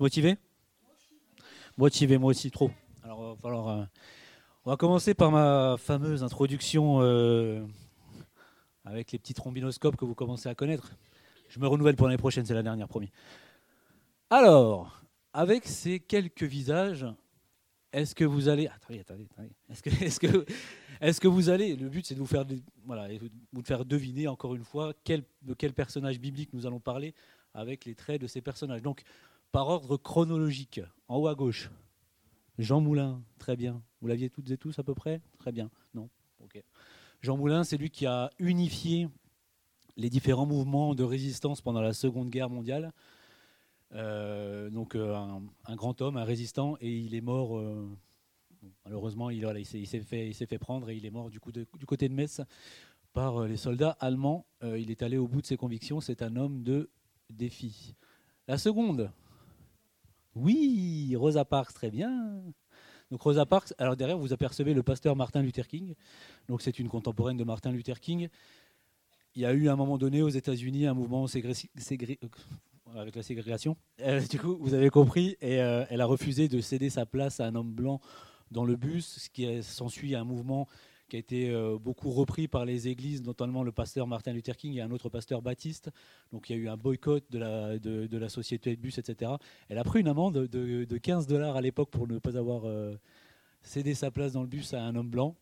Motivé? Motivé, moi aussi, trop. Alors, euh, on va commencer par ma fameuse introduction euh, avec les petits trombinoscopes que vous commencez à connaître. Je me renouvelle pour l'année prochaine, c'est la dernière, promis. Alors, avec ces quelques visages, est-ce que vous allez. Attendez, attendez, attendez. Est-ce que, est que, est que, vous allez. Le but, c'est de vous faire, voilà, vous faire deviner, encore une fois, de quel personnage biblique nous allons parler avec les traits de ces personnages. Donc, par ordre chronologique, en haut à gauche, Jean Moulin, très bien. Vous l'aviez toutes et tous à peu près? Très bien. Non? Ok. Jean Moulin, c'est lui qui a unifié les différents mouvements de résistance pendant la Seconde Guerre mondiale. Euh, donc euh, un, grand homme, un résistant, et il est mort. Euh, malheureusement, il, s'est fait, prendre et il est mort du côté de Metz par les soldats allemands. il est allé au bout de ses convictions. C'est un homme de défi. La seconde, oui, Rosa Parks, très bien. Donc Rosa Parks, alors derrière vous apercevez le pasteur Martin Luther King. Donc c'est une contemporaine de Martin Luther King. Il y a eu à un moment donné aux États-Unis un mouvement avec la ségrégation. Euh, du coup, vous avez compris, et euh, elle a refusé de céder sa place à un homme blanc dans le bus, ce qui s'ensuit un mouvement qui a été euh, beaucoup repris par les églises, notamment le pasteur Martin Luther King et un autre pasteur Baptiste. Donc il y a eu un boycott de la, société de bus, etc. Elle a pris une amende de, 15 dollars à l'époque pour ne pas avoir euh, cédé sa place dans le bus à un homme blanc.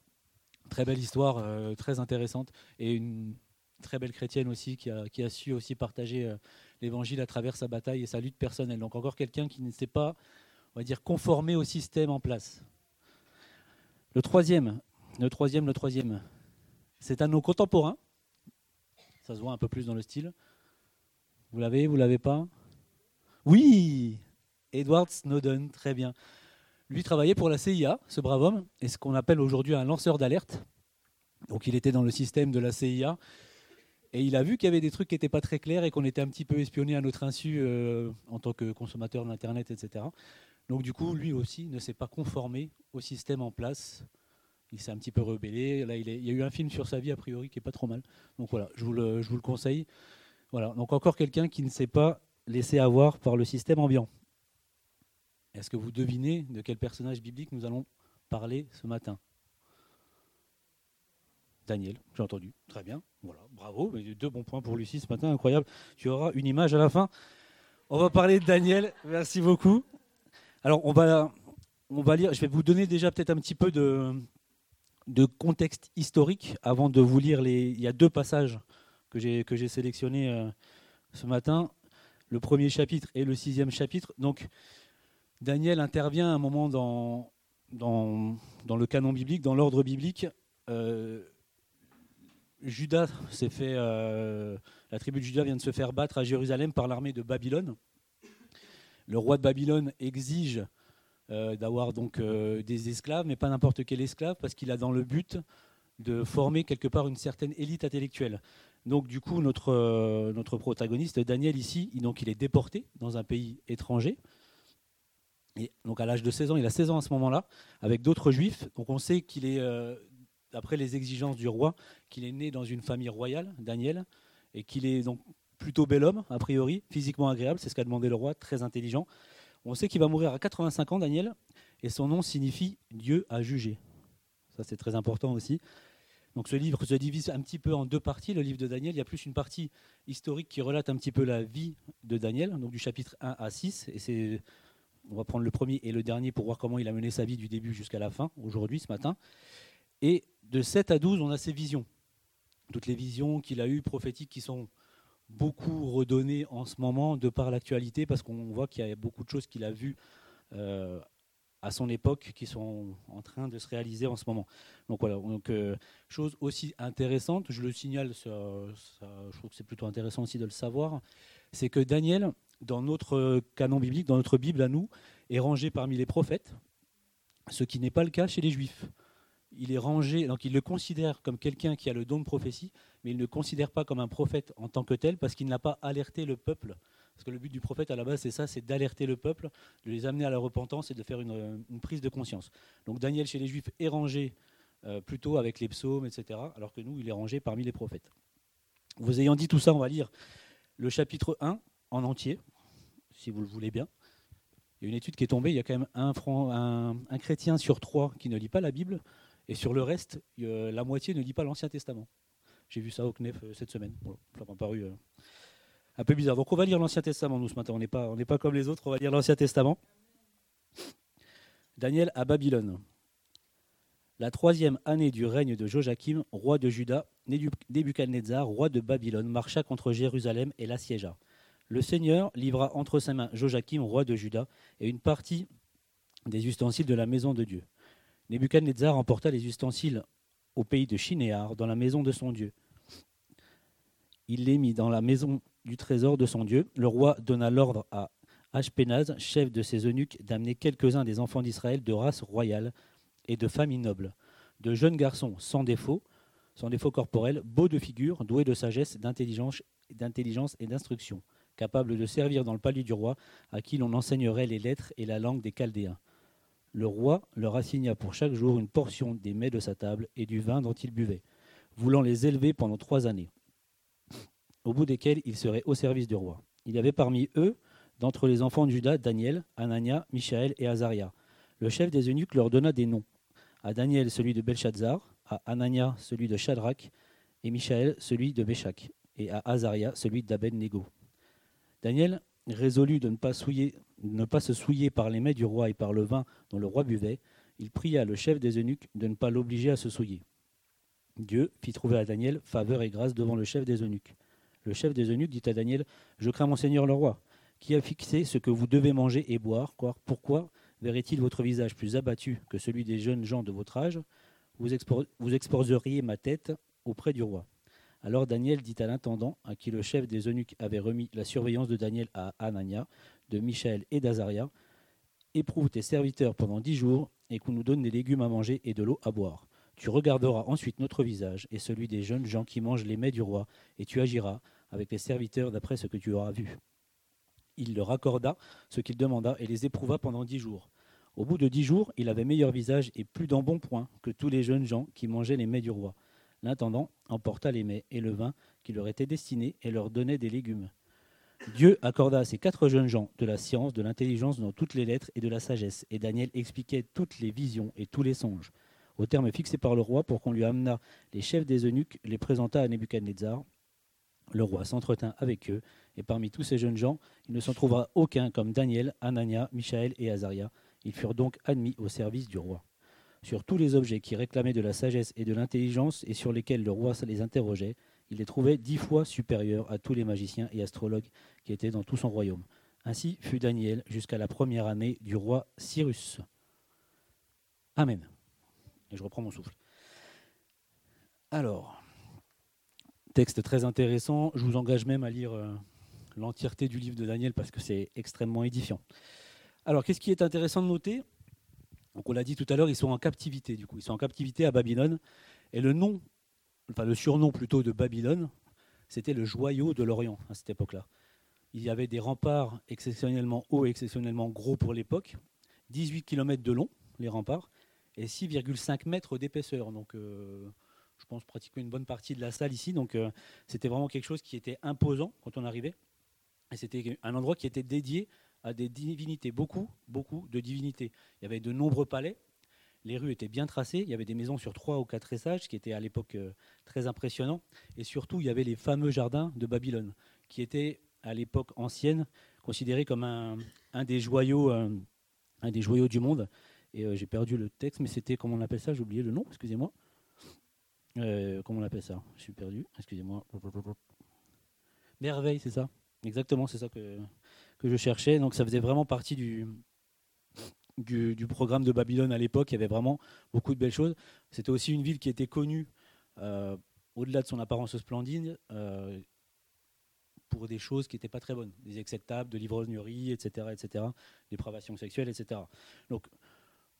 Très belle histoire, euh, très intéressante, et une très belle chrétienne aussi qui a, qui a su aussi partager l'évangile à travers sa bataille et sa lutte personnelle. Donc encore quelqu'un qui ne s'est pas, on va dire, conformé au système en place. Le troisième, le troisième, le troisième. C'est un de nos contemporains. Ça se voit un peu plus dans le style. Vous l'avez, vous l'avez pas? Oui Edward Snowden, très bien. Lui travaillait pour la CIA, ce brave homme, et ce qu'on appelle aujourd'hui un lanceur d'alerte. Donc il était dans le système de la CIA. Et il a vu qu'il y avait des trucs qui n'étaient pas très clairs et qu'on était un petit peu espionné à notre insu euh, en tant que consommateur d'Internet, etc. Donc du coup, lui aussi ne s'est pas conformé au système en place il s'est un petit peu rebellé. Là, il, y a eu un film sur sa vie, a priori, qui est pas trop mal. Donc voilà, je vous le, je vous le conseille. Voilà, donc encore quelqu'un qui ne s'est pas laissé avoir par le système ambiant. Est-ce que vous devinez de quel personnage biblique nous allons parler ce matin? Daniel, j'ai entendu. Très bien. Voilà, bravo. Deux bons points pour Lucie ce matin, incroyable. Tu auras une image à la fin. On va parler de Daniel. Merci beaucoup. Alors, on va, on va lire. Je vais vous donner déjà peut-être un petit peu de, de contexte historique avant de vous lire les. Il y a deux passages que j'ai que j'ai sélectionnés euh, ce matin. Le premier chapitre et le sixième chapitre. Donc, Daniel intervient à un moment dans dans, dans le canon biblique, dans l'ordre biblique. Euh, Judas s'est fait, euh, la tribu de Judas vient de se faire battre à Jérusalem par l'armée de Babylone. Le roi de Babylone exige euh, d'avoir donc euh, des esclaves, mais pas n'importe quel esclave, parce qu'il a dans le but de former quelque part une certaine élite intellectuelle. Donc du coup, notre, euh, notre protagoniste, Daniel, ici, il, donc, il est déporté dans un pays étranger. Et donc à l'âge de 16 ans, il a 16 ans à ce moment-là, avec d'autres juifs. Donc on sait qu'il est, d'après les exigences du roi, qu'il est né dans une famille royale, Daniel, et qu'il est donc plutôt bel homme, a priori, physiquement agréable, c'est ce qu'a demandé le roi, très intelligent. On sait qu'il va mourir à 85 ans, Daniel, et son nom signifie Dieu a jugé. Ça, c'est très important aussi. Donc ce livre se divise un petit peu en deux parties, le livre de Daniel. Il y a plus une partie historique qui relate un petit peu la vie de Daniel, donc du chapitre 1 à 6. Et c'est, on va prendre le premier et le dernier pour voir comment il a mené sa vie du début jusqu'à la fin, aujourd'hui, ce matin. Et de 7 à 12, on a ses visions. Toutes les visions qu'il a eues prophétiques qui sont beaucoup redonné en ce moment de par l'actualité, parce qu'on voit qu'il y a beaucoup de choses qu'il a vues euh, à son époque qui sont en train de se réaliser en ce moment. Donc voilà, donc, euh, chose aussi intéressante, je le signale, je trouve que c'est plutôt intéressant aussi de le savoir, c'est que Daniel, dans notre canon biblique, dans notre Bible à nous, est rangé parmi les prophètes, ce qui n'est pas le cas chez les Juifs il est rangé, donc il le considère comme quelqu'un qui a le don de prophétie, mais il ne considère pas comme un prophète en tant que tel parce qu'il n'a pas alerté le peuple. Parce que le but du prophète à la base, c'est ça, c'est d'alerter le peuple, de les amener à la repentance et de faire une, prise de conscience. Donc Daniel chez les Juifs est rangé euh, plutôt avec les psaumes, etc., alors que nous, il est rangé parmi les prophètes. Vous ayant dit tout ça, on va lire le chapitre 1 en entier, si vous le voulez bien. Il y a une étude qui est tombée, il y a quand même un, un, chrétien sur trois qui ne lit pas la Bible, et sur le reste, la moitié ne lit pas l'Ancien Testament. J'ai vu ça au CNEF euh, cette semaine. ça m'a paru euh, un peu bizarre. Donc on va lire l'Ancien Testament, nous, ce matin. On n'est pas, pas comme les autres, on va lire l'Ancien Testament. Daniel à Babylone. La troisième année du règne de Joachim, roi de Juda, Nebuchadnezzar, roi de Babylone, marcha contre Jérusalem et l'assiégea. Le Seigneur livra entre ses mains Joachim, roi de Juda, et une partie des ustensiles de la maison de Dieu. Nebuchadnezzar emporta les ustensiles au pays de Chinéar, dans la maison de son Dieu. Il les mit dans la maison du trésor de son Dieu. Le roi donna l'ordre à Ashpenaz, chef de ses eunuques, d'amener quelques-uns des enfants d'Israël de race royale et de famille noble, de jeunes garçons sans défaut, sans défaut corporel, beaux de figure, doués de sagesse, d'intelligence, d'intelligence et d'instruction, capables de servir dans le palais du roi, à qui l'on enseignerait les lettres et la langue des Chaldéens. Le roi leur assigna pour chaque jour une portion des mets de sa table et du vin dont ils buvaient, voulant les élever pendant trois années, au bout desquelles ils seraient au service du roi. Il y avait parmi eux, d'entre les enfants de Judas, Daniel, Anania, Michaël et Azaria. Le chef des eunuques leur donna des noms. À Daniel celui de Belshazzar, à Anania celui de Shadrach, et Michaël celui de Béchak, et à Azaria celui d'Abed-Nego. Daniel résolut de ne pas, ne pas se souiller par les mets du roi et par le vin dont le roi buvait, il pria le chef des eunuques de ne pas l'obliger à se souiller. Dieu fit trouver à Daniel faveur et grâce devant le chef des eunuques. Le chef des eunuques dit à Daniel Je crains mon seigneur le roi, qui a fixé ce que vous devez manger et boire. Pourquoi verrait-il votre visage plus abattu que celui des jeunes gens de votre âge? Vous exposeriez ma tête auprès du roi. Alors Daniel dit à l'intendant, à qui le chef des eunuques avait remis la surveillance de Daniel à Anania, de Michel et d'Azaria, Éprouve tes serviteurs pendant dix jours, et qu'on nous donne des légumes à manger et de l'eau à boire. Tu regarderas ensuite notre visage et celui des jeunes gens qui mangent les mets du roi, et tu agiras avec les serviteurs d'après ce que tu auras vu. Il leur accorda ce qu'il demanda et les éprouva pendant dix jours. Au bout de dix jours, il avait meilleur visage et plus d'embonpoint que tous les jeunes gens qui mangeaient les mets du roi. L'intendant emporta les mets et le vin qui leur étaient destinés et leur donnait des légumes. Dieu accorda à ces quatre jeunes gens de la science, de l'intelligence dans toutes les lettres et de la sagesse, et Daniel expliquait toutes les visions et tous les songes. Au terme fixé par le roi pour qu'on lui amenât les chefs des eunuques, les présenta à Nebuchadnezzar. Le roi s'entretint avec eux, et parmi tous ces jeunes gens, il ne s'en trouva aucun comme Daniel, Anania, Michaël et Azaria. Ils furent donc admis au service du roi sur tous les objets qui réclamaient de la sagesse et de l'intelligence et sur lesquels le roi les interrogeait, il les trouvait dix fois supérieurs à tous les magiciens et astrologues qui étaient dans tout son royaume. Ainsi fut Daniel jusqu'à la première année du roi Cyrus. Amen. Et je reprends mon souffle. Alors, texte très intéressant. Je vous engage même à lire euh, l'entièreté du livre de Daniel parce que c'est extrêmement édifiant. Alors, qu'est-ce qui est intéressant de noter? Donc on l'a dit tout à l'heure, ils sont en captivité du coup, ils sont en captivité à Babylone. Et le nom, enfin le surnom plutôt de Babylone, c'était le joyau de l'Orient à cette époque-là. Il y avait des remparts exceptionnellement hauts et exceptionnellement gros pour l'époque, 18 km de long, les remparts, et 6,5 mètres d'épaisseur. Donc euh, je pense pratiquement une bonne partie de la salle ici. Donc euh, c'était vraiment quelque chose qui était imposant quand on arrivait. Et c'était un endroit qui était dédié à des divinités, beaucoup, beaucoup de divinités. Il y avait de nombreux palais, les rues étaient bien tracées, il y avait des maisons sur trois ou quatre étages, qui étaient à l'époque euh, très impressionnants, et surtout il y avait les fameux jardins de Babylone, qui étaient à l'époque ancienne considérés comme un, des joyaux, euh, un, des joyaux du monde. Et euh, j'ai perdu le texte, mais c'était comment on appelle ça? J'ai oublié le nom, excusez-moi. comment on appelle ça? Je suis perdu, excusez-moi. Merveille, c'est ça Exactement, c'est ça que, que je cherchais. Donc ça faisait vraiment partie du, du, programme de Babylone à l'époque. Il y avait vraiment beaucoup de belles choses. C'était aussi une ville qui était connue, euh, au-delà de son apparence splendide, euh, pour des choses qui n'étaient pas très bonnes, des excès de table, de l'ivrognerie, etc., etc., dépravation sexuelle, etc. Donc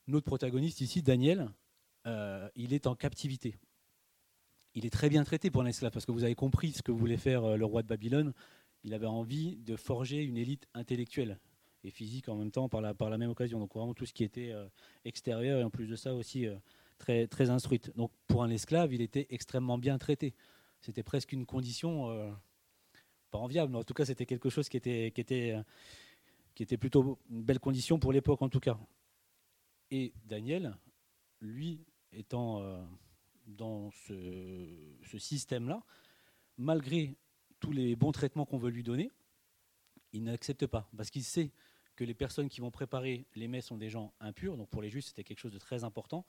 notre protagoniste ici, Daniel, euh, il est en captivité. Il est très bien traité pour un esclave, parce que vous avez compris ce que voulait faire le roi de Babylone il avait envie de forger une élite intellectuelle et physique en même temps par la, par la même occasion. Donc vraiment tout ce qui était euh, extérieur et en plus de ça aussi euh, très, très instruite. Donc pour un esclave, il était extrêmement bien traité. C'était presque une condition, euh, pas enviable, mais en tout cas c'était quelque chose qui était, qui était, qui était plutôt une belle condition pour l'époque en tout cas. Et Daniel, lui, étant dans ce, ce système-là, malgré tous les bons traitements qu'on veut lui donner, il n'accepte pas, parce qu'il sait que les personnes qui vont préparer les mets sont des gens impurs, donc pour les juifs c'était quelque chose de très important,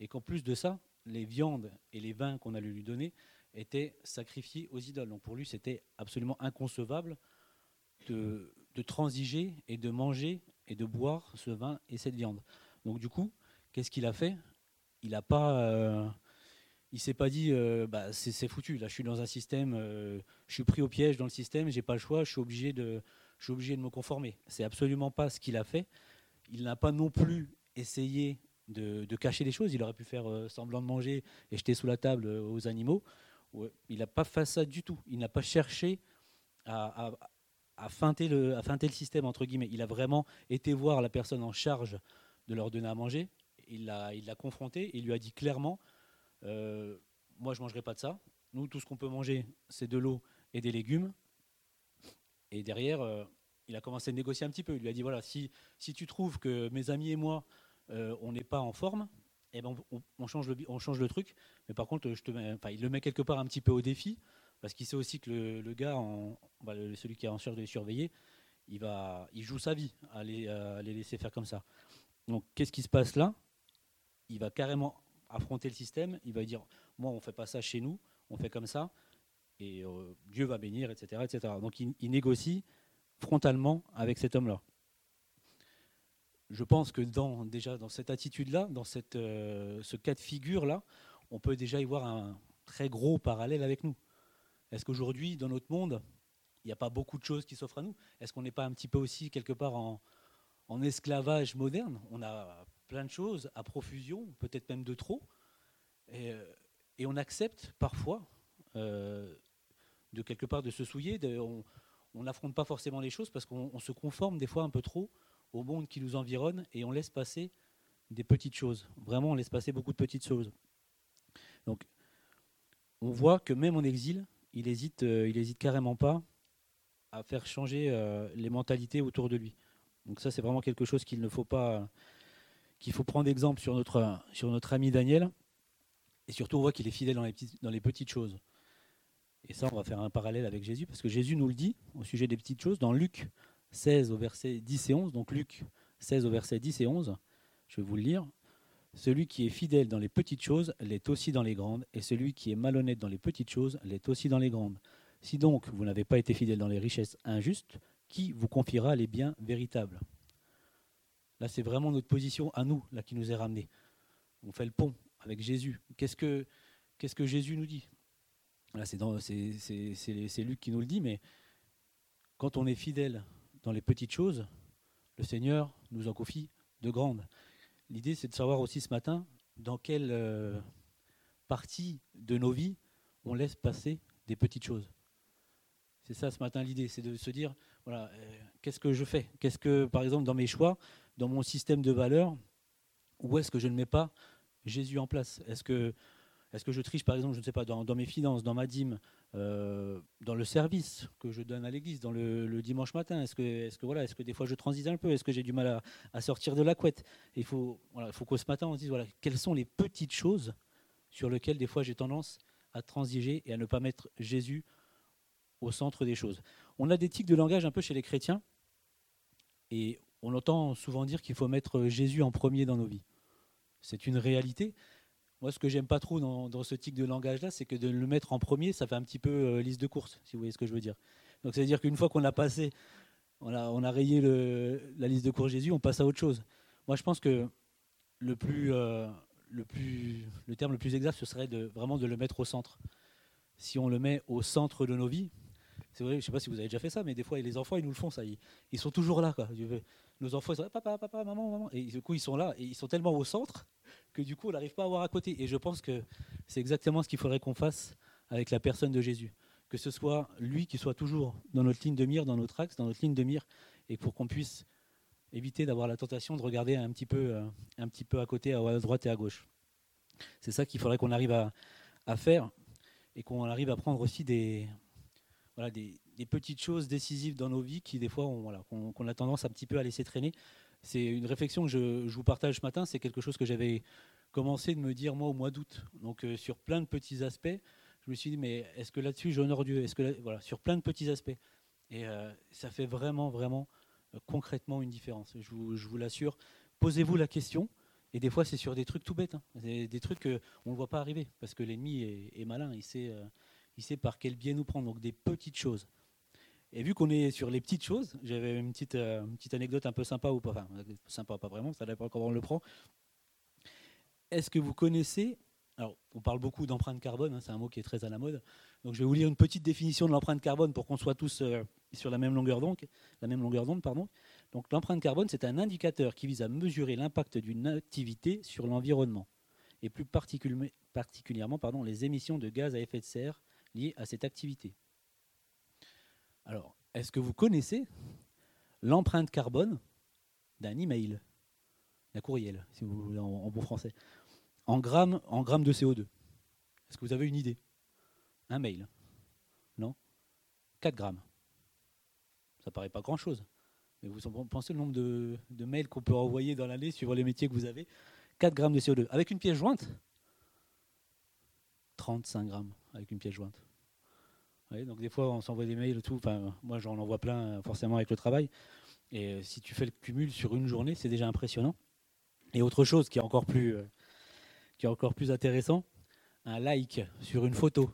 et qu'en plus de ça, les viandes et les vins qu'on allait lui donner étaient sacrifiés aux idoles. Donc pour lui c'était absolument inconcevable de, transiger et de manger et de boire ce vin et cette viande. Donc du coup, qu'est-ce qu'il a fait? Il n'a pas... Euh, il s'est pas dit euh, bah, c'est foutu. Là je suis dans un système euh, je suis pris au piège dans le système j'ai pas le choix je suis obligé de je suis obligé de me conformer. C'est absolument pas ce qu'il a fait. Il n'a pas non plus essayé de, cacher les choses. Il aurait pu faire semblant de manger et jeter sous la table aux animaux. Il n'a pas fait ça du tout. Il n'a pas cherché à, à feinter, le, le système, entre guillemets. Il a vraiment été voir la personne en charge de leur donner à manger. Il l'a il confronté et il lui a dit clairement euh, Moi, je ne mangerai pas de ça. Nous, tout ce qu'on peut manger, c'est de l'eau et des légumes. Et derrière, euh, il a commencé à négocier un petit peu. Il lui a dit Voilà, si, si tu trouves que mes amis et moi, euh, on n'est pas en forme, eh ben on, change le, on change le truc. Mais par contre, je te il le met quelque part un petit peu au défi parce qu'il sait aussi que le, gars, bah, celui qui est en charge de les surveiller, il, va, il joue sa vie à les, laisser faire comme ça. Donc qu'est-ce qui se passe là? Il va carrément affronter le système, il va dire, moi on ne fait pas ça chez nous, on fait comme ça, et euh, Dieu va bénir, etc. etc. Donc il, négocie frontalement avec cet homme-là. Je pense que dans, déjà dans cette attitude-là, dans cette, euh, ce cas de figure-là, on peut déjà y voir un très gros parallèle avec nous. Est-ce qu'aujourd'hui, dans notre monde, il n'y a pas beaucoup de choses qui s'offrent à nous? Est-ce qu'on n'est pas un petit peu aussi quelque part en, esclavage moderne? On a plein de choses à profusion, peut-être même de trop, et, euh, on accepte parfois euh, de quelque part de se souiller. on n'affronte pas forcément les choses parce qu'on se conforme des fois un peu trop au monde qui nous environne et on laisse passer des petites choses. Vraiment, on laisse passer beaucoup de petites choses. Donc, on voit que même en exil, il hésite, euh, il hésite carrément pas à faire changer les mentalités autour de lui. Donc ça, c'est vraiment quelque chose qu'il ne faut pas, qu'il faut prendre exemple sur notre, ami Daniel. Et surtout, on voit qu'il est fidèle dans les, petites, dans les petites choses. Et ça, on va faire un parallèle avec Jésus, parce que Jésus nous le dit au sujet des petites choses dans Luc 16 au verset 10 et 11. Donc Luc 16 au verset 10 et 11, je vais vous le lire. Celui qui est fidèle dans les petites choses l'est aussi dans les grandes, et celui qui est malhonnête dans les petites choses l'est aussi dans les grandes. Si donc vous n'avez pas été fidèle dans les richesses injustes, qui vous confiera les biens véritables? Là, c'est vraiment notre position à nous, qui nous est ramenée. On fait le pont avec Jésus. Qu'est-ce que, Jésus nous dit? Là, c'est, c'est Luc qui nous le dit, mais quand on est fidèle dans les petites choses, le Seigneur nous en confie de grandes. L'idée, c'est de savoir aussi ce matin dans quelle euh, partie de nos vies on laisse passer des petites choses. C'est ça ce matin l'idée, c'est de se dire, voilà, euh, qu'est-ce que je fais? Qu'est-ce que, par exemple, dans mes choix, dans mon système de valeurs, où est-ce que je ne mets pas Jésus en place? Est-ce que est-ce que je triche, par exemple, je ne sais pas, dans, mes finances, dans ma dîme, euh, dans le service que je donne à l'église, dans le, dimanche matin? Est-ce que, est que, voilà, est que des fois je transise un peu? Est-ce que j'ai du mal à, sortir de la couette? Il faut, voilà, faut qu'au ce matin on se dise voilà, quelles sont les petites choses sur lesquelles des fois j'ai tendance à transiger et à ne pas mettre Jésus au centre des choses? On a des tics de langage un peu chez les chrétiens et on entend souvent dire qu'il faut mettre Jésus en premier dans nos vies. C'est une réalité, moi, ce que j'aime pas trop dans, ce type de langage-là, c'est que de le mettre en premier, ça fait un petit peu euh, liste de course, si vous voyez ce que je veux dire. Donc, c'est-à-dire qu'une fois qu'on a passé, on a, rayé la liste de course Jésus, on passe à autre chose. Moi, je pense que le plus, euh, le plus, le terme le plus exact, ce serait de vraiment de le mettre au centre. Si on le met au centre de nos vies, c'est vrai, je sais pas si vous avez déjà fait ça, mais des fois, les enfants, ils nous le font, ça. Ils, sont toujours là, quoi. Nos enfants, ils sont là, papa, papa, maman, maman. Et du coup, ils sont là, et ils sont tellement au centre que du coup, on n'arrive pas à voir à côté. Et je pense que c'est exactement ce qu'il faudrait qu'on fasse avec la personne de Jésus. Que ce soit lui qui soit toujours dans notre ligne de mire, dans notre axe, dans notre ligne de mire, et pour qu'on puisse éviter d'avoir la tentation de regarder un petit peu, euh, un petit peu à côté, à droite et à gauche. C'est ça qu'il faudrait qu'on arrive à, faire et qu'on arrive à prendre aussi des, des, petites choses décisives dans nos vies qui, des fois, on, voilà, qu'on, a tendance un petit peu à laisser traîner. C'est une réflexion que je, vous partage ce matin. C'est quelque chose que j'avais commencé de me dire, moi, au mois d'août. Donc, euh, sur plein de petits aspects, je me suis dit, mais est-ce que là-dessus, j'honore Dieu? Est-ce que voilà, sur plein de petits aspects. Et euh, ça fait vraiment, vraiment, euh, concrètement une différence. Je vous, je vous l'assure. Posez-vous la question. Et des fois, c'est sur des trucs tout bêtes. Hein. Des, trucs qu'on ne voit pas arriver. Parce que l'ennemi est, malin. Il sait, il sait par quel biais nous prendre. Donc, des petites choses. Et vu qu'on est sur les petites choses, j'avais une petite, euh, petite anecdote un peu sympa ou pas. Enfin, sympa, pas vraiment, ça dépend comment on le prend. Est-ce que vous connaissez. Alors, on parle beaucoup d'empreinte carbone, hein, c'est un mot qui est très à la mode. Donc, je vais vous lire une petite définition de l'empreinte carbone pour qu'on soit tous euh, sur la même longueur d'onde. La même longueur d'onde, pardon. Donc, l'empreinte carbone, c'est un indicateur qui vise à mesurer l'impact d'une activité sur l'environnement et plus particulièrement pardon, les émissions de gaz à effet de serre liées à cette activité. Alors, est-ce que vous connaissez l'empreinte carbone d'un email, d'un courriel, si vous voulez en, bon français, en grammes, en grammes de CO2 Est-ce que vous avez une idée? Un mail Non? 4 grammes. Ça paraît pas grand-chose. Mais vous pensez le nombre de, de mails qu'on peut envoyer dans l'année suivant les métiers que vous avez 4 grammes de CO2. Avec une pièce jointe? 35 grammes avec une pièce jointe donc des fois, on s'envoie des mails, tout. Enfin, moi, j'en envoie plein, forcément, avec le travail. Et euh, si tu fais le cumul sur une journée, c'est déjà impressionnant. Et autre chose qui est encore plus, euh, qui est encore plus intéressant, un like sur une photo.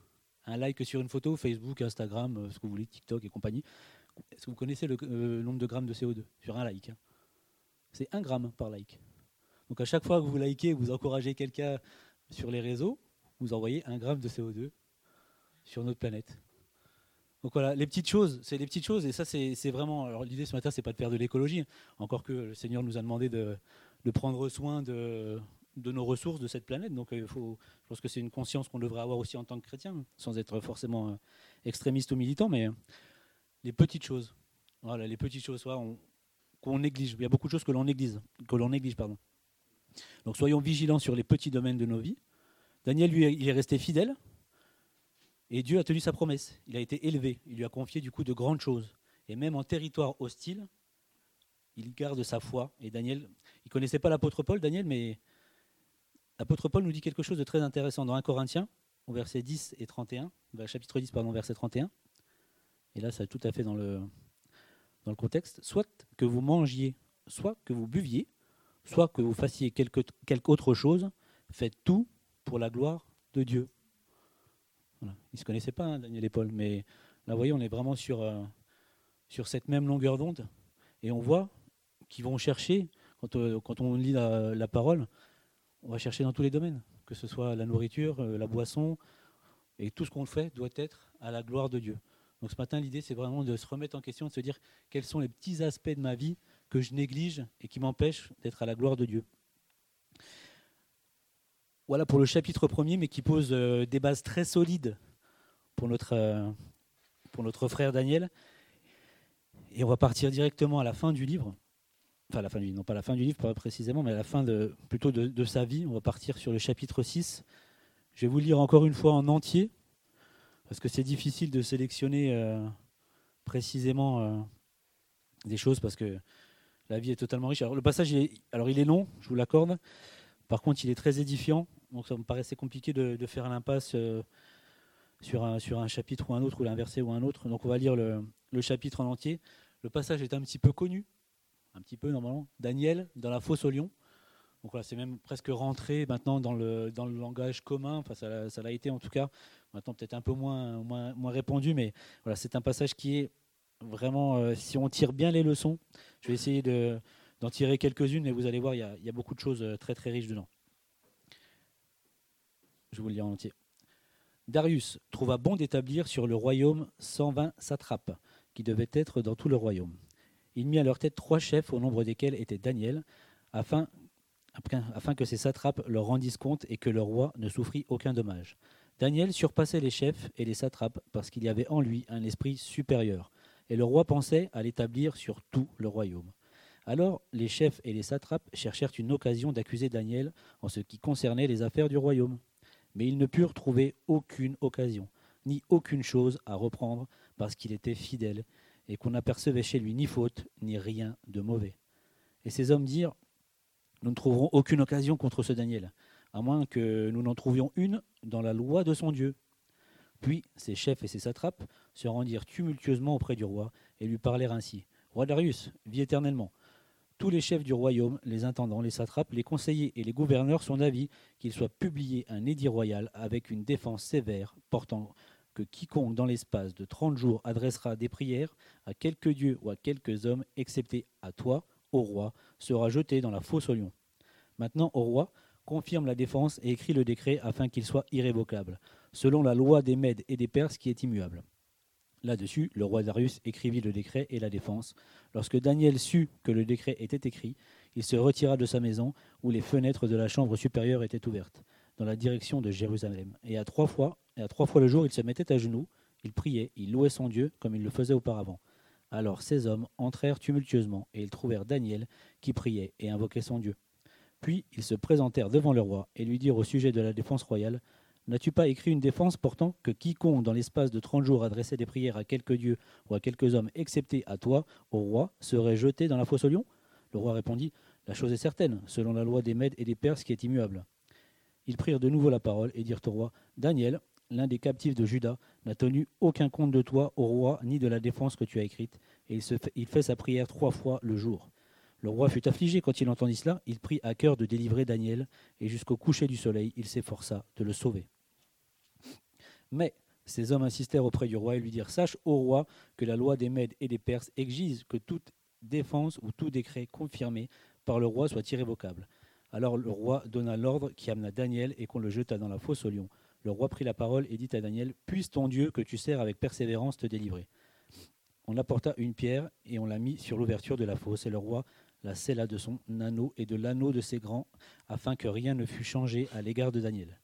Un like sur une photo, Facebook, Instagram, euh, ce que vous voulez, TikTok et compagnie. Est-ce que vous connaissez le, nombre de grammes de CO2 sur un like hein? C'est un gramme par like. Donc à chaque fois que vous likez, vous encouragez quelqu'un sur les réseaux, vous envoyez un gramme de CO2 sur notre planète. Donc voilà, les petites choses, c'est les petites choses, et ça c'est vraiment. Alors l'idée ce matin, c'est pas de faire de l'écologie, encore que le Seigneur nous a demandé de, prendre soin de, nos ressources de cette planète. Donc il faut, je pense que c'est une conscience qu'on devrait avoir aussi en tant que chrétien, sans être forcément euh, extrémiste ou militant, mais les petites choses. Voilà, les petites choses, qu'on néglige. Il y a beaucoup de choses que l'on néglige, que l'on néglige, pardon. Donc soyons vigilants sur les petits domaines de nos vies. Daniel, lui, il est resté fidèle. Et Dieu a tenu sa promesse. Il a été élevé. Il lui a confié du coup de grandes choses. Et même en territoire hostile, il garde sa foi. Et Daniel, il ne connaissait pas l'apôtre Paul, Daniel, mais l'apôtre Paul nous dit quelque chose de très intéressant dans 1 Corinthiens, au verset 10 et 31, chapitre 10, pardon, verset 31. Et là, c'est tout à fait dans le, dans le contexte. Soit que vous mangiez, soit que vous buviez, soit que vous fassiez quelque autre chose, faites tout pour la gloire de Dieu. Ils ne se connaissaient pas, hein, Daniel et Paul, mais là, vous voyez, on est vraiment sur, euh, sur cette même longueur d'onde. Et on voit qu'ils vont chercher, quand, euh, quand on lit la, parole, on va chercher dans tous les domaines, que ce soit la nourriture, euh, la boisson, et tout ce qu'on fait doit être à la gloire de Dieu. Donc ce matin, l'idée, c'est vraiment de se remettre en question, de se dire quels sont les petits aspects de ma vie que je néglige et qui m'empêchent d'être à la gloire de Dieu. Voilà pour le chapitre premier, mais qui pose euh, des bases très solides pour notre, euh, pour notre frère Daniel. Et on va partir directement à la fin du livre. Enfin, la fin du livre, non pas la fin du livre précisément, mais à la fin de, plutôt de, sa vie. On va partir sur le chapitre 6. Je vais vous lire encore une fois en entier, parce que c'est difficile de sélectionner euh, précisément des choses, parce que la vie est totalement riche. Alors le passage, alors il est long, je vous l'accorde. Par contre, il est très édifiant. Donc ça me paraissait compliqué de, faire l'impasse euh, sur, un, chapitre ou un autre, ou l'inversé ou un autre. Donc on va lire le, chapitre en entier. Le passage est un petit peu connu, un petit peu normalement. Daniel dans la fosse au lion. Donc voilà, c'est même presque rentré maintenant dans le, dans le langage commun. Enfin, ça, l'a été en tout cas. Maintenant peut-être un peu moins, moins, répandu, mais voilà, c'est un passage qui est vraiment, euh, si on tire bien les leçons, je vais essayer d'en tirer quelques-unes, mais vous allez voir, il y, a, il y a beaucoup de choses euh, très très riches dedans. Je vous le lis en entier. Darius trouva bon d'établir sur le royaume 120 satrapes, qui devaient être dans tout le royaume. Il mit à leur tête trois chefs, au nombre desquels était Daniel, afin, afin que ces satrapes leur rendissent compte et que le roi ne souffrit aucun dommage. Daniel surpassait les chefs et les satrapes parce qu'il y avait en lui un esprit supérieur, et le roi pensait à l'établir sur tout le royaume. Alors les chefs et les satrapes cherchèrent une occasion d'accuser Daniel en ce qui concernait les affaires du royaume mais ils ne purent trouver aucune occasion, ni aucune chose à reprendre, parce qu'il était fidèle, et qu'on n'apercevait chez lui ni faute, ni rien de mauvais. Et ces hommes dirent, nous ne trouverons aucune occasion contre ce Daniel, à moins que nous n'en trouvions une dans la loi de son Dieu. Puis ses chefs et ses satrapes se rendirent tumultueusement auprès du roi et lui parlèrent ainsi. Roi Darius, vis éternellement. Tous les chefs du royaume, les intendants, les satrapes, les conseillers et les gouverneurs sont d'avis qu'il soit publié un édit royal avec une défense sévère portant que quiconque dans l'espace de trente jours adressera des prières à quelque dieu ou à quelques hommes, excepté à toi, au roi, sera jeté dans la fosse au lion. Maintenant, au roi, confirme la défense et écrit le décret afin qu'il soit irrévocable, selon la loi des Mèdes et des Perses qui est immuable. Là-dessus, le roi Darius écrivit le décret et la défense. Lorsque Daniel sut que le décret était écrit, il se retira de sa maison, où les fenêtres de la chambre supérieure étaient ouvertes, dans la direction de Jérusalem. Et à trois fois, et à trois fois le jour, il se mettait à genoux, il priait, il louait son Dieu comme il le faisait auparavant. Alors ces hommes entrèrent tumultueusement, et ils trouvèrent Daniel qui priait et invoquait son Dieu. Puis ils se présentèrent devant le roi et lui dirent au sujet de la défense royale N'as-tu pas écrit une défense portant que quiconque, dans l'espace de trente jours, adressait des prières à quelques dieux ou à quelques hommes, excepté à toi, au roi, serait jeté dans la fosse au lion? Le roi répondit La chose est certaine, selon la loi des Mèdes et des Perses qui est immuable. Ils prirent de nouveau la parole et dirent au roi Daniel, l'un des captifs de Juda, n'a tenu aucun compte de toi, au roi, ni de la défense que tu as écrite, et il fait sa prière trois fois le jour. Le roi fut affligé quand il entendit cela, il prit à cœur de délivrer Daniel, et jusqu'au coucher du soleil, il s'efforça de le sauver. Mais ces hommes insistèrent auprès du roi et lui dirent Sache, ô roi, que la loi des Mèdes et des Perses exige que toute défense ou tout décret confirmé par le roi soit irrévocable. Alors le roi donna l'ordre qui amena Daniel et qu'on le jeta dans la fosse au lion. Le roi prit la parole et dit à Daniel Puisse ton Dieu que tu sers avec persévérance te délivrer. On apporta une pierre et on la mit sur l'ouverture de la fosse, et le roi la scella de son anneau et de l'anneau de ses grands, afin que rien ne fût changé à l'égard de Daniel.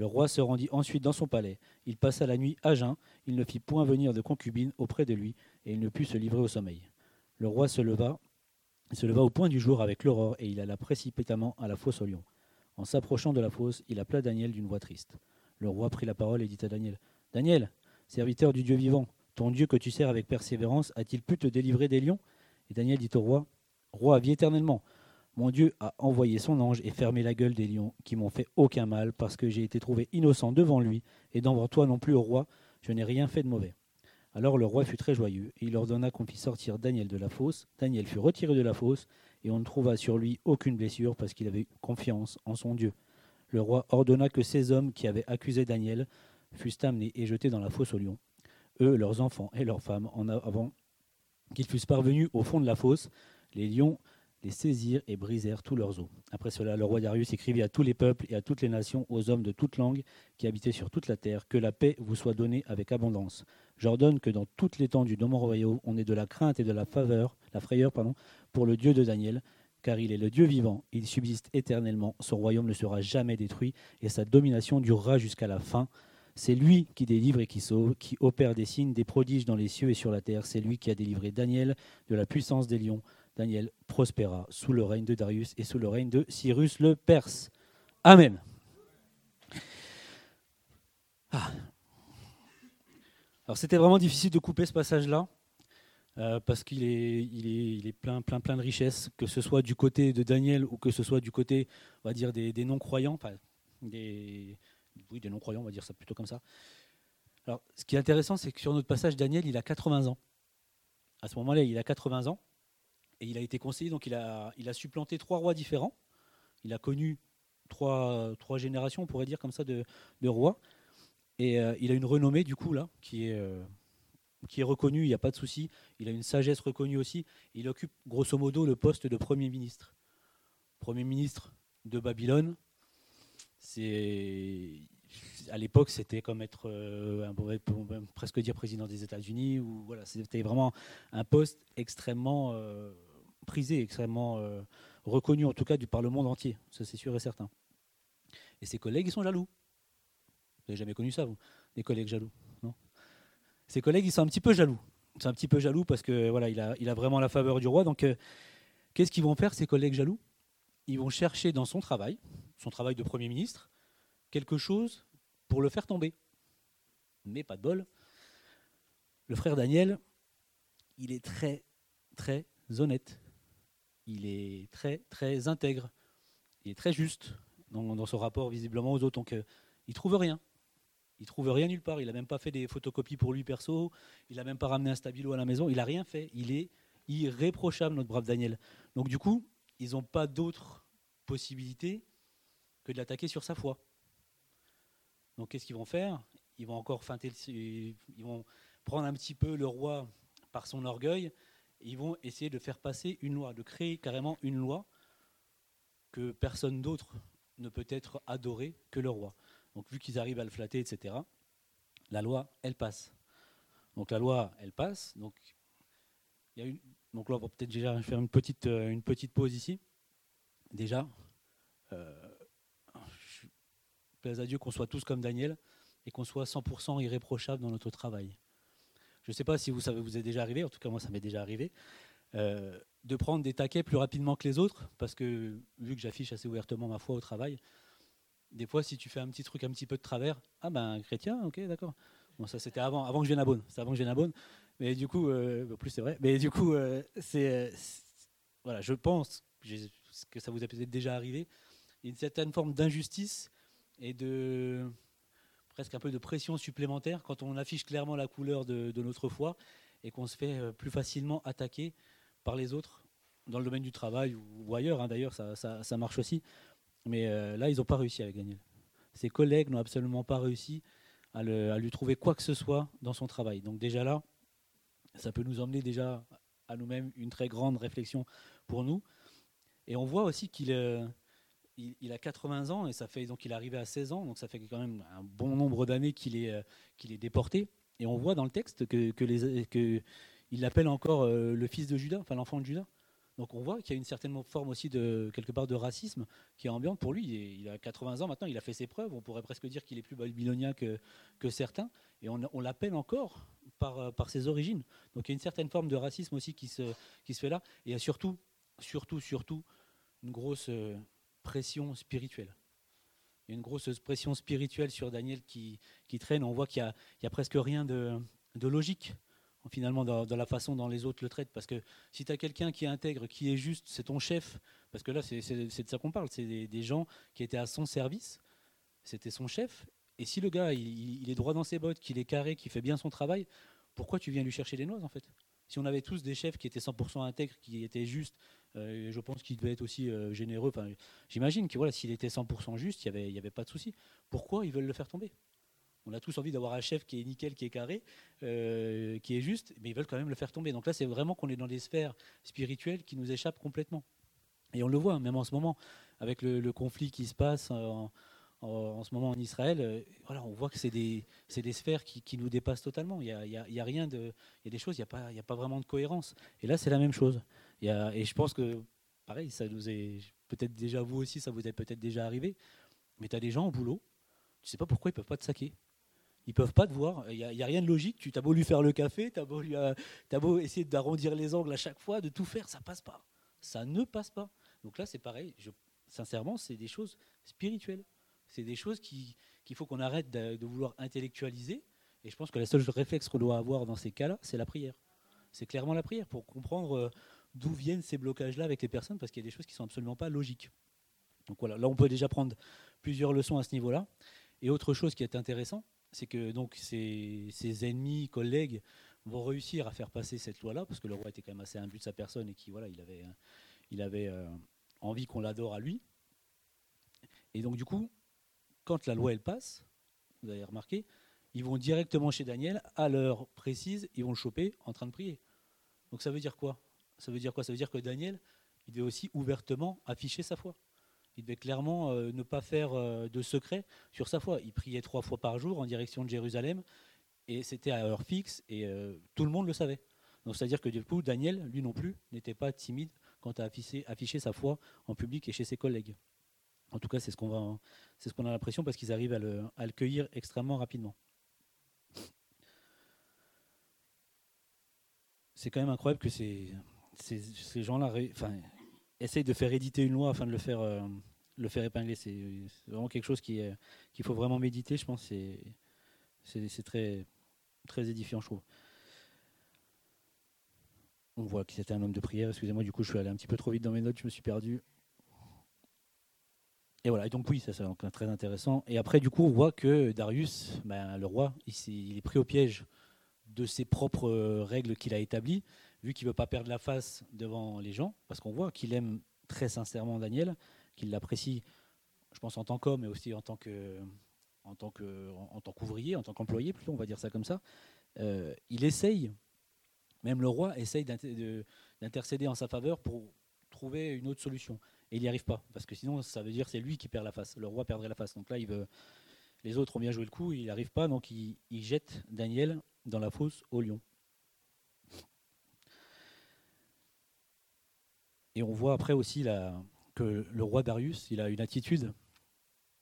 Le roi se rendit ensuite dans son palais. Il passa la nuit à jeun. Il ne fit point venir de concubine auprès de lui, et il ne put se livrer au sommeil. Le roi se leva, se leva au point du jour avec l'aurore, et il alla précipitamment à la fosse au lion. En s'approchant de la fosse, il appela Daniel d'une voix triste. Le roi prit la parole et dit à Daniel Daniel, serviteur du Dieu vivant, ton Dieu que tu sers avec persévérance a-t-il pu te délivrer des lions? Et Daniel dit au roi Roi, vis éternellement. Mon Dieu a envoyé son ange et fermé la gueule des lions qui m'ont fait aucun mal parce que j'ai été trouvé innocent devant lui et devant toi non plus, au roi, je n'ai rien fait de mauvais. Alors le roi fut très joyeux et il ordonna qu'on fit sortir Daniel de la fosse. Daniel fut retiré de la fosse et on ne trouva sur lui aucune blessure parce qu'il avait confiance en son Dieu. Le roi ordonna que ces hommes qui avaient accusé Daniel fussent amenés et jetés dans la fosse aux lions. Eux, leurs enfants et leurs femmes, en avant qu'ils fussent parvenus au fond de la fosse, les lions les saisirent et brisèrent tous leurs os. Après cela, le roi Darius écrivit à tous les peuples et à toutes les nations, aux hommes de toute langue qui habitaient sur toute la terre, que la paix vous soit donnée avec abondance. J'ordonne que dans toute l'étendue de mon royaume, on ait de la crainte et de la faveur, la frayeur, pardon, pour le Dieu de Daniel, car il est le Dieu vivant, il subsiste éternellement, son royaume ne sera jamais détruit, et sa domination durera jusqu'à la fin. C'est lui qui délivre et qui sauve, qui opère des signes, des prodiges dans les cieux et sur la terre. C'est lui qui a délivré Daniel de la puissance des lions. Daniel prospéra sous le règne de Darius et sous le règne de Cyrus le Perse. Amen. Ah. Alors c'était vraiment difficile de couper ce passage-là. Euh, parce qu'il est, plein, plein, plein de richesses, que ce soit du côté de Daniel ou que ce soit du côté, va dire, des, non-croyants, des, oui, des non-croyants, on va dire ça plutôt comme ça. Alors, ce qui est intéressant, c'est que sur notre passage, Daniel, il a 80 ans. À ce moment-là, il a 80 ans. Et il a été conseillé, donc il a, supplanté trois rois différents. Il a connu trois, générations, on pourrait dire comme ça, de, rois. Et euh, il a une renommée, du coup, là, qui est, euh, reconnue, il n'y a pas de souci. Il a une sagesse reconnue aussi. Il occupe, grosso modo, le poste de Premier ministre. Premier ministre de Babylone, c'est à l'époque, c'était comme être, euh, un, presque dire président des États-Unis, c'était vraiment un poste extrêmement prisé, extrêmement euh, reconnu, en tout cas du par le monde entier. Ça, c'est sûr et certain. Et ses collègues, ils sont jaloux. Vous n'avez jamais connu ça, vous? Des collègues jaloux, non? Ses collègues, ils sont un petit peu jaloux. C'est un petit peu jaloux parce que voilà, il a, il a vraiment la faveur du roi. Donc, euh, qu'est-ce qu'ils vont faire, ces collègues jaloux? Ils vont chercher dans son travail, son travail de Premier ministre, quelque chose pour le faire tomber. Mais pas de bol. Le frère Daniel, il est très, très honnête. Il est très, très intègre. Il est très juste dans, son rapport visiblement aux autres. Donc, euh, il trouve rien. Il trouve rien nulle part. Il n'a même pas fait des photocopies pour lui perso. Il n'a même pas ramené un stabilo à la maison. Il n'a rien fait. Il est irréprochable, notre brave Daniel. Donc, du coup, ils n'ont pas d'autre possibilité que de l'attaquer sur sa foi. Donc, qu'est-ce qu'ils vont faire? Ils vont encore feinter, ils vont prendre un petit peu le roi par son orgueil. Ils vont essayer de faire passer une loi, de créer carrément une loi que personne d'autre ne peut être adoré que le roi. Donc vu qu'ils arrivent à le flatter, etc., la loi, elle passe. Donc la loi, elle passe. Donc, y a donc là, on va peut-être déjà faire une petite, euh, une petite pause ici. Déjà, euh, je plaise à Dieu qu'on soit tous comme Daniel et qu'on soit 100% irréprochable dans notre travail. Je ne sais pas si vous savez, vous êtes déjà arrivé, en tout cas moi ça m'est déjà arrivé, euh, de prendre des taquets plus rapidement que les autres, parce que vu que j'affiche assez ouvertement ma foi au travail, des fois si tu fais un petit truc un petit peu de travers, ah ben chrétien, ok d'accord. Bon ça c'était avant, avant que je vienne à Beaune, c'est avant que je vienne à Beaune, mais du coup, euh, plus c'est vrai, mais du coup euh, c'est, voilà, je pense que ça vous a peut-être déjà arrivé, une certaine forme d'injustice et de presque un peu de pression supplémentaire quand on affiche clairement la couleur de, notre foi et qu'on se fait plus facilement attaquer par les autres, dans le domaine du travail ou, ailleurs, hein, d'ailleurs, ça, ça, marche aussi. Mais euh, là, ils n'ont pas réussi avec Daniel. Ses collègues n'ont absolument pas réussi à, lui trouver quoi que ce soit dans son travail. Donc déjà là, ça peut nous emmener déjà à nous-mêmes une très grande réflexion pour nous. Et on voit aussi qu'il euh, il, a 80 ans et ça fait donc il est arrivé à 16 ans, donc ça fait quand même un bon nombre d'années qu'il est, euh, déporté. Et on voit dans le texte que, que, il l'appelle encore euh, le fils de Judas, enfin l'enfant de Judas. Donc on voit qu'il y a une certaine forme aussi de quelque part de racisme qui est ambiante pour lui. Il a 80 ans maintenant, il a fait ses preuves. On pourrait presque dire qu'il est plus babylonien que, que certains. Et on, l'appelle encore par, euh, par ses origines. Donc il y a une certaine forme de racisme aussi qui se, fait là. Et surtout, surtout, surtout une grosse pression spirituelle. Il y a une grosse pression spirituelle sur Daniel qui, qui traîne. On voit qu'il n'y a, a, presque rien de, de logique finalement dans, la façon dont les autres le traitent. Parce que si tu as quelqu'un qui est intègre, qui est juste, c'est ton chef, parce que là c'est de ça qu'on parle, c'est des, gens qui étaient à son service, c'était son chef, et si le gars il, est droit dans ses bottes, qu'il est carré, qu'il fait bien son travail, pourquoi tu viens lui chercher des noises en fait? Si on avait tous des chefs qui étaient 100% intègres, qui étaient justes, euh, je pense qu'il devait être aussi euh, généreux. Enfin, J'imagine que voilà, s'il était 100% juste, il n'y avait, y avait pas de souci. Pourquoi ils veulent le faire tomber? On a tous envie d'avoir un chef qui est nickel, qui est carré, euh, qui est juste, mais ils veulent quand même le faire tomber. Donc là, c'est vraiment qu'on est dans des sphères spirituelles qui nous échappent complètement. Et on le voit, même en ce moment, avec le, conflit qui se passe en, ce moment en Israël, voilà, on voit que c'est des, sphères qui, nous dépassent totalement. Il y a, rien de. Des choses, il n'y a pas vraiment de cohérence. Et là, c'est la même chose. Et je pense que, pareil, ça nous est peut-être déjà vous aussi, ça vous est peut-être déjà arrivé, mais tu as des gens au boulot, tu sais pas pourquoi ils peuvent pas te saquer. Ils peuvent pas te voir. Il n'y a, rien de logique. Tu as beau lui faire le café, tu as, beau euh, beau essayer d'arrondir les angles à chaque fois, de tout faire, ça passe pas. Ça ne passe pas. Donc là, c'est pareil. Sincèrement, c'est des choses spirituelles. C'est des choses qu'il faut qu'on arrête de, vouloir intellectualiser. Et je pense que la seule réflexe qu'on doit avoir dans ces cas-là, c'est la prière. C'est clairement la prière pour comprendre euh, d'où viennent ces blocages-là avec les personnes, parce qu'il y a des choses qui sont absolument pas logiques. Donc voilà, là on peut déjà prendre plusieurs leçons à ce niveau-là. Et autre chose qui est intéressant, c'est que donc ses, ennemis, collègues vont réussir à faire passer cette loi-là, parce que le roi était quand même assez imbu de sa personne et qui voilà, il avait, avait euh, envie qu'on l'adore à lui. Et donc du coup, quand la loi elle passe, vous avez remarqué, ils vont directement chez Daniel à l'heure précise, ils vont le choper en train de prier. Donc ça veut dire quoi? Ça veut dire quoi? Ça veut dire que Daniel, il devait aussi ouvertement afficher sa foi. Il devait clairement euh, ne pas faire euh, de secret sur sa foi. Il priait trois fois par jour en direction de Jérusalem, et c'était à heure fixe, et euh, tout le monde le savait. Donc c'est-à-dire que du coup, Daniel, lui non plus, n'était pas timide quant à afficher, sa foi en public et chez ses collègues. En tout cas, c'est ce qu'on c'est ce qu'on a l'impression parce qu'ils arrivent à le, cueillir extrêmement rapidement. C'est quand même incroyable que ces, gens-là, enfin, essaye de faire éditer une loi afin de le faire, euh, le faire épingler. C'est vraiment quelque chose qu'il faut vraiment méditer, je pense. C'est très, très édifiant, je trouve. On voit qu'il était un homme de prière. Excusez-moi, du coup, je suis allé un petit peu trop vite dans mes notes, je me suis perdu. Et voilà, et donc oui, ça c'est très intéressant. Et après, du coup, on voit que Darius, ben, le roi, il, est pris au piège de ses propres euh, règles qu'il a établies, vu qu'il ne veut pas perdre la face devant les gens, parce qu'on voit qu'il aime très sincèrement Daniel, qu'il l'apprécie, je pense, en tant qu'homme, mais aussi en tant qu'ouvrier, en tant qu'employé, plutôt, on va dire ça comme ça. Euh, il essaye, même le roi essaye d'intercéder en sa faveur pour trouver une autre solution. Et il n'y arrive pas, parce que sinon, ça veut dire c'est lui qui perd la face. Le roi perdrait la face. Donc là, les autres ont bien joué le coup, il n'arrive pas, donc il, jette Daniel dans la fosse au lion. Et on voit après aussi que le roi Darius, il a une attitude,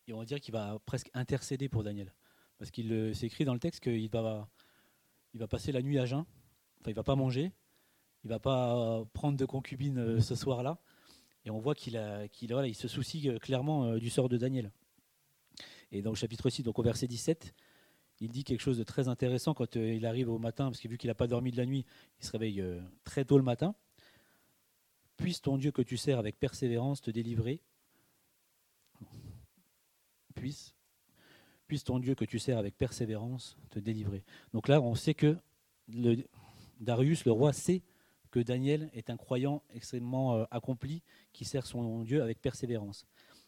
et on va dire qu'il va presque intercéder pour Daniel. Parce qu'il s'écrit dans le texte qu'il va, passer la nuit à jeun, enfin il va pas manger, il va pas prendre de concubine euh, ce soir-là, et on voit qu'il il se soucie euh, clairement euh, du sort de Daniel. Et dans le chapitre 6, donc au verset 17, il dit quelque chose de très intéressant quand euh, il arrive au matin, parce que vu qu'il n'a pas dormi de la nuit, il se réveille très tôt le matin. Puisse ton Dieu que tu sers avec persévérance te délivrer. Puisse, puisse ton Dieu que tu sers avec persévérance te délivrer. Donc là, on sait que Darius, le roi, sait que Daniel est un croyant extrêmement euh, accompli qui sert son Dieu avec persévérance.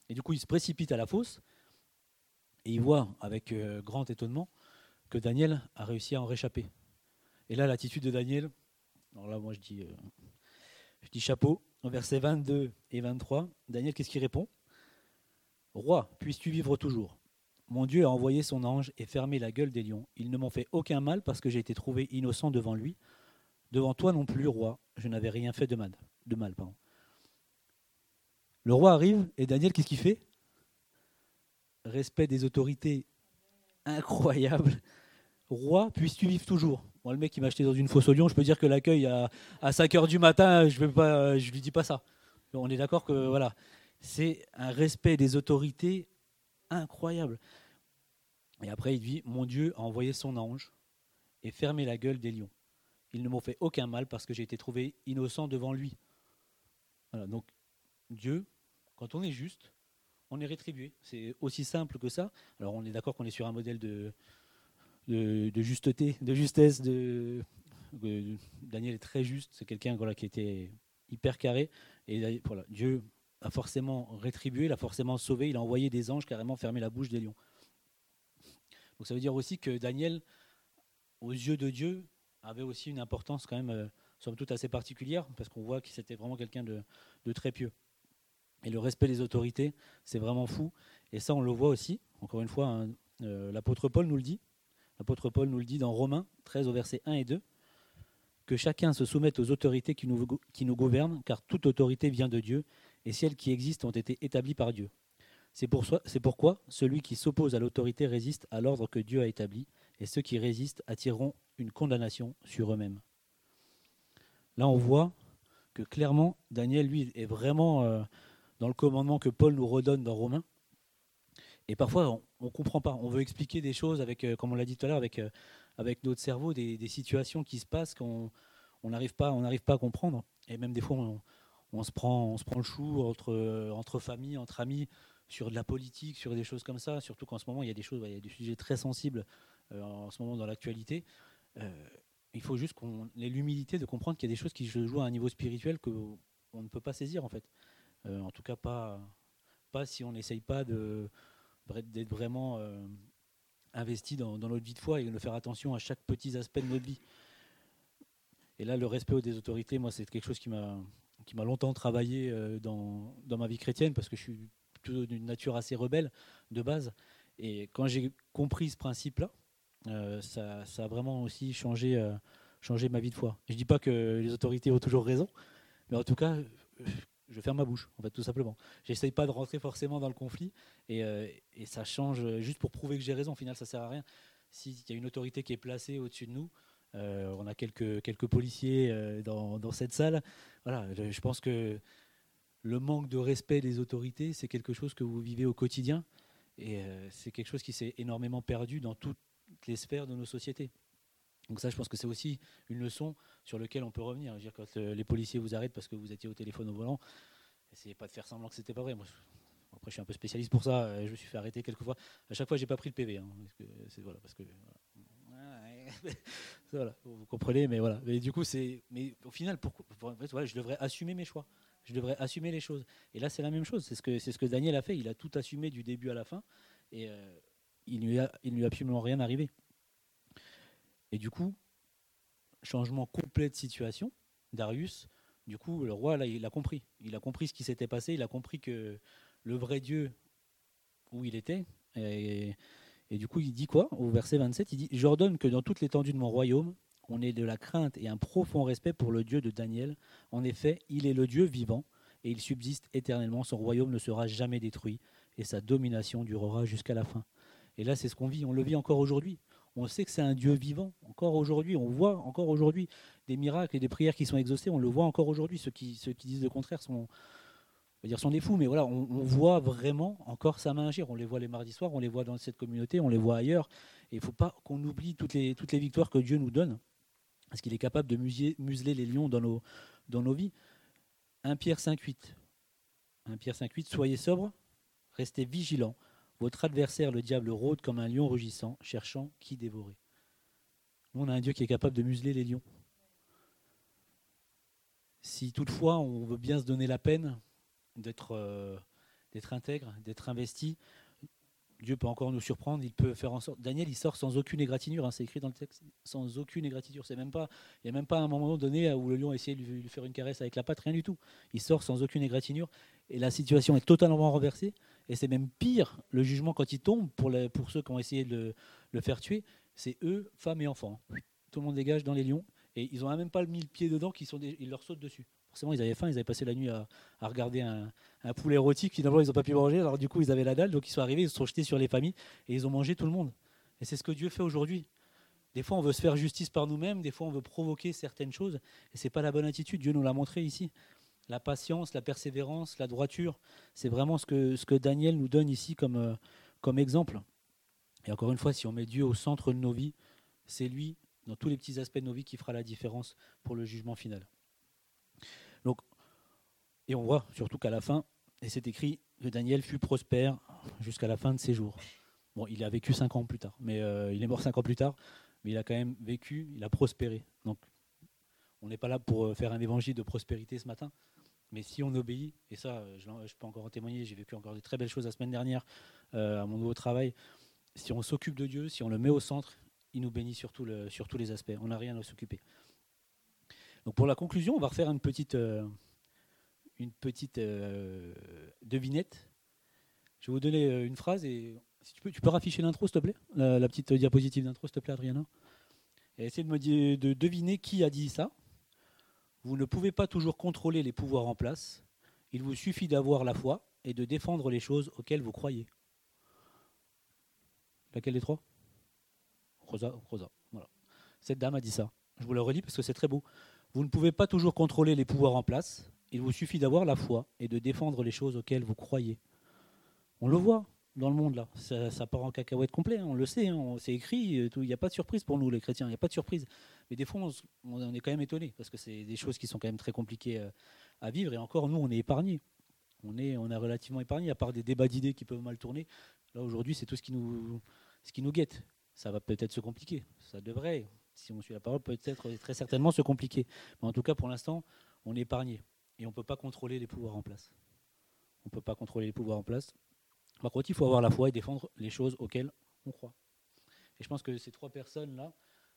Et du coup, il se précipite à la fosse et il voit avec euh, grand étonnement que Daniel a réussi à en réchapper. Et là, l'attitude de Daniel, alors là, moi je dis, euh, je dis chapeau. En versets 22 et 23, Daniel, qu'est-ce qu'il répond? Roi, puisses-tu vivre toujours? Mon Dieu a envoyé son ange et fermé la gueule des lions. Ils ne m'ont fait aucun mal parce que j'ai été trouvé innocent devant lui. Devant toi non plus, roi, je n'avais rien fait de mal. De mal pardon. Le roi arrive et Daniel, qu'est-ce qu'il fait? Respect des autorités incroyable. Roi, puisses-tu vivre toujours? Le mec qui m'a acheté dans une fosse au lion, je peux dire que l'accueil à, à 5 heures du matin, je ne lui dis pas ça. On est d'accord que voilà, c'est un respect des autorités incroyable. Et après, il dit Mon Dieu a envoyé son ange et fermé la gueule des lions. Ils ne m'ont fait aucun mal parce que j'ai été trouvé innocent devant lui. Voilà, donc Dieu, quand on est juste, on est rétribué. C'est aussi simple que ça. Alors on est d'accord qu'on est sur un modèle de, de, justeté, de justesse. De, Daniel est très juste. C'est quelqu'un qui était hyper carré. Et voilà, Dieu a forcément rétribué, il a forcément sauvé. Il a envoyé des anges carrément fermer la bouche des lions. Donc ça veut dire aussi que Daniel, aux yeux de Dieu, avait aussi une importance quand même, euh, somme toute assez particulière, parce qu'on voit que c'était vraiment quelqu'un de, très pieux. Et le respect des autorités, c'est vraiment fou. Et ça, on le voit aussi, encore une fois, hein, euh, l'apôtre Paul nous le dit. L'apôtre Paul nous le dit dans Romains 13 au verset 1 et 2, que chacun se soumette aux autorités qui nous, qui nous gouvernent, car toute autorité vient de Dieu, et celles qui existent ont été établies par Dieu. C'est pourquoi celui qui s'oppose à l'autorité résiste à l'ordre que Dieu a établi, et ceux qui résistent attireront une condamnation sur eux-mêmes. Là, on voit que clairement, Daniel, lui, est vraiment euh, dans le commandement que Paul nous redonne dans Romains. Et parfois, ne comprend pas. On veut expliquer des choses avec, euh, comme on l'a dit tout à l'heure, avec, euh, avec notre cerveau, des, situations qui se passent qu'on n'arrive pas, on pas à comprendre. Et même des fois, on, se, prend, on le chou entre, entre familles, entre amis, sur de la politique, sur des choses comme ça. Surtout qu'en ce moment, il y a des choses, il y a des sujets très sensibles en ce moment dans l'actualité. Euh, il faut juste qu'on ait l'humilité de comprendre qu'il y a des choses qui se jouent à un niveau spirituel qu'on ne peut pas saisir en fait. Euh, en tout cas pas, pas si on n'essaye pas d'être vraiment euh, investi dans, notre vie de foi et de faire attention à chaque petit aspect de notre vie. Et là, le respect des autorités, moi, c'est quelque chose qui m'a longtemps travaillé dans, dans, ma vie chrétienne parce que je suis plutôt d'une nature assez rebelle de base. Et quand j'ai compris ce principe-là, euh, ça, a vraiment aussi changé, euh, changé ma vie de foi. je ne dis pas que les autorités ont toujours raison, mais en tout cas, je ferme ma bouche, en fait, tout simplement. J'essaye pas de rentrer forcément dans le conflit, et, euh, ça change juste pour prouver que j'ai raison. Au final, ça sert à rien. S'il y a une autorité qui est placée au-dessus de nous, on a quelques, policiers dans, cette salle. Voilà, je, pense que le manque de respect des autorités, c'est quelque chose que vous vivez au quotidien, et c'est quelque chose qui s'est énormément perdu dans tout, toutes les sphères de nos sociétés. Donc ça, je pense que c'est aussi une leçon sur laquelle on peut revenir. dire, quand les policiers vous arrêtent parce que vous étiez au téléphone au volant, essayez pas de faire semblant que c'était pas vrai. Moi, après, je suis un peu spécialiste pour ça. Je me suis fait arrêter quelques fois. À chaque fois, j'ai pas pris le PV. Hein, parce que, voilà. vous comprenez, mais voilà. Du coup, c'est. Mais au final, pourquoi voilà, je devrais assumer mes choix. Je devrais assumer les choses. Et là, c'est la même chose. C'est ce que c'est ce que Daniel a fait. Il a tout assumé du début à la fin, et euh, il lui a il lui a absolument rien arrivé. Et du coup, changement complet de situation. Darius, du coup, le roi là, il a compris. Il a compris ce qui s'était passé. Il a compris que le vrai Dieu où il était. Et, du coup, il dit quoi Au verset 27, il dit J'ordonne que dans toute l'étendue de mon royaume, on ait de la crainte et un profond respect pour le Dieu de Daniel. En effet, il est le Dieu vivant et il subsiste éternellement. Son royaume ne sera jamais détruit et sa domination durera jusqu'à la fin. Et là, c'est ce qu'on vit. On le vit encore aujourd'hui. On sait que c'est un Dieu vivant. Encore aujourd'hui, on voit encore aujourd'hui des miracles et des prières qui sont exaucées. On le voit encore aujourd'hui. Ceux qui, disent le contraire sont, on dire sont des fous, mais voilà, on, voit vraiment encore sa main agir. On les voit les mardis soirs, on les voit dans cette communauté, on les voit ailleurs. Et il ne faut pas qu'on oublie toutes les, toutes les victoires que Dieu nous donne, parce qu'il est capable de museler les lions dans nos, dans nos vies. 1 Pierre 5,8. 1 Pierre 5,8 Soyez sobres, restez vigilants. Votre adversaire, le diable, rôde comme un lion rugissant, cherchant qui dévorer. Nous, on a un Dieu qui est capable de museler les lions. Si toutefois on veut bien se donner la peine, d'être euh, intègre, d'être investi. Dieu peut encore nous surprendre, il peut faire en sorte. Daniel, il sort sans aucune égratignure, hein, c'est écrit dans le texte, sans aucune égratignure. Il n'y a même pas un moment donné où le lion a de lui, faire une caresse avec la patte, rien du tout. Il sort sans aucune égratignure et la situation est totalement renversée. Et c'est même pire, le jugement quand il tombe pour, ceux qui ont essayé de le, faire tuer, c'est eux, femmes et enfants. Tout le monde dégage dans les lions et ils n'ont même pas mis le pied dedans, qu'ils sont ils leur sautent dessus forcément, ils avaient faim, ils avaient passé la nuit à, regarder un, poulet érotique. Finalement, ils n'ont pas pu manger. Alors, du coup, ils avaient la dalle. Donc, ils sont arrivés, ils se sont jetés sur les familles et ils ont mangé tout le monde. Et c'est ce que Dieu fait aujourd'hui. Des fois, on veut se faire justice par nous-mêmes. Des fois, on veut provoquer certaines choses. Et ce n'est pas la bonne attitude. Dieu nous l'a montré ici. La patience, la persévérance, la droiture, c'est vraiment ce que, Daniel nous donne ici comme, euh, comme exemple. Et encore une fois, si on met Dieu au centre de nos vies, c'est lui, dans tous les petits aspects de nos vies, qui fera la différence pour le jugement final. Donc, et on voit surtout qu'à la fin, et c'est écrit que Daniel fut prospère jusqu'à la fin de ses jours. Bon, il a vécu cinq ans plus tard, mais euh, il est mort cinq ans plus tard, mais il a quand même vécu, il a prospéré. Donc, on n'est pas là pour euh, faire un évangile de prospérité ce matin, mais si on obéit, et ça, je, peux encore en témoigner, j'ai vécu encore des très belles choses la semaine dernière euh, à mon nouveau travail. Si on s'occupe de Dieu, si on le met au centre, il nous bénit sur, tous les aspects. On n'a rien à s'occuper. Donc pour la conclusion, on va refaire une petite, euh, une petite euh, devinette. Je vais vous donner euh, une phrase et si tu peux, tu peux rafficher l'intro, s'il te plaît, la, petite diapositive d'intro, s'il te plaît, Adriana? Et essayez de me de deviner qui a dit ça. Vous ne pouvez pas toujours contrôler les pouvoirs en place. Il vous suffit d'avoir la foi et de défendre les choses auxquelles vous croyez. Laquelle des trois? Rosa, Rosa. Voilà. Cette dame a dit ça. Je vous la relis parce que c'est très beau. Vous ne pouvez pas toujours contrôler les pouvoirs en place. Il vous suffit d'avoir la foi et de défendre les choses auxquelles vous croyez. On le voit dans le monde là. Ça, part en cacahuète complet, hein. on le sait, hein. c'est écrit, il n'y a pas de surprise pour nous les chrétiens, il n'y a pas de surprise. Mais des fois, on, est quand même étonné parce que c'est des choses qui sont quand même très compliquées euh, à vivre et encore nous, on est épargnés. On est, on est relativement épargnés, à part des débats d'idées qui peuvent mal tourner. Là aujourd'hui, c'est tout ce qui nous, ce qui nous guette. Ça va peut-être se compliquer, ça devrait, si on suit la parole, peut-être très certainement se compliquer. Mais en tout cas, pour l'instant, on est épargné. Et on ne peut pas contrôler les pouvoirs en place. On ne peut pas contrôler les pouvoirs en place. Par contre, il faut avoir la foi et défendre les choses auxquelles on croit. Et je pense que ces trois personnes-là,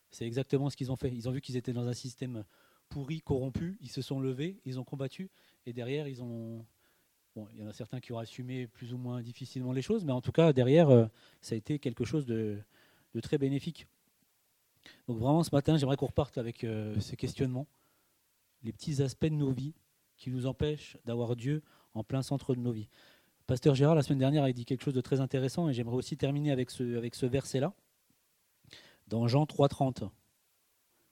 c'est exactement ce qu'ils ont fait. Ils ont vu qu'ils étaient dans un système pourri, corrompu, ils se sont levés, ils ont combattu, et derrière, ils ont... Bon, il y en a certains qui ont assumé plus ou moins difficilement les choses, mais en tout cas, derrière, euh, ça a été quelque chose de très bénéfique. Donc vraiment, ce matin, j'aimerais qu'on reparte avec euh, ces questionnements, les petits aspects de nos vies qui nous empêchent d'avoir Dieu en plein centre de nos vies. Pasteur Gérard, la semaine dernière, a dit quelque chose de très intéressant et j'aimerais aussi terminer avec ce, verset-là, dans Jean 3,30.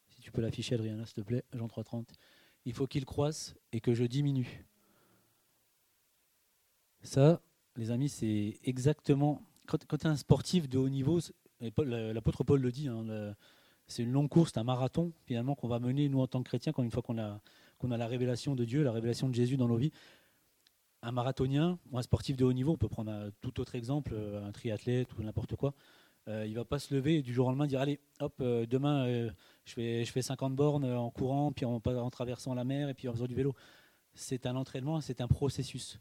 Si tu peux l'afficher, Adriana, s'il te plaît, Jean 3,30. Il faut qu'il croisse et que je diminue. Ça, les amis, c'est exactement. Quand, quand tu es un sportif de haut niveau, l'apôtre Paul le dit, hein, c'est une longue course, c'est un marathon finalement qu'on va mener nous en tant que chrétiens, quand une fois qu'on a, qu'on a la révélation de Dieu, la révélation de Jésus dans nos vies. Un marathonien ou un sportif de haut niveau, on peut prendre un tout autre exemple, euh, un triathlète ou n'importe quoi, euh, il va pas se lever du jour au lendemain dire allez hop euh, demain je, fais, je fais 50 bornes en courant puis en, en traversant la mer et puis en faisant du vélo. C'est un entraînement, c'est un processus.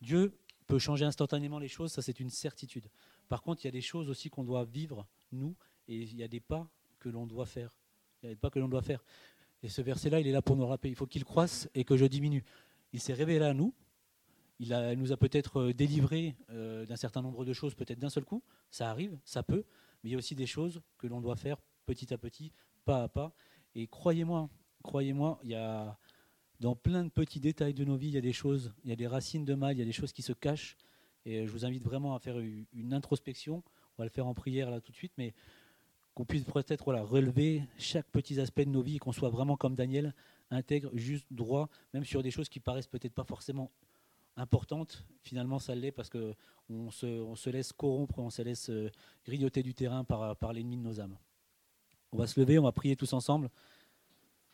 Dieu peut changer instantanément les choses, ça c'est une certitude. Par contre, il y a des choses aussi qu'on doit vivre, nous, et il y a des pas que l'on doit faire. Il y a des pas que l'on doit faire. Et ce verset-là, il est là pour nous rappeler. Il faut qu'il croisse et que je diminue. Il s'est révélé à nous. Il, nous a peut-être euh, délivré euh, d'un certain nombre de choses, peut-être d'un seul coup. Ça arrive, ça peut. Mais il y a aussi des choses que l'on doit faire petit à petit, pas à pas. Et croyez-moi, croyez-moi, il y a dans plein de petits détails de nos vies, il y a des choses, il y a des racines de mal, il y a des choses qui se cachent. Et je vous invite vraiment à faire une introspection. On va le faire en prière là tout de suite, mais qu'on puisse peut-être voilà, relever chaque petit aspect de nos vies, qu'on soit vraiment comme Daniel, intègre, juste, droit, même sur des choses qui paraissent peut-être pas forcément importantes. Finalement, ça l'est parce qu'on se, on se laisse corrompre, on se laisse euh, grignoter du terrain par, par l'ennemi de nos âmes. On va se lever, on va prier tous ensemble.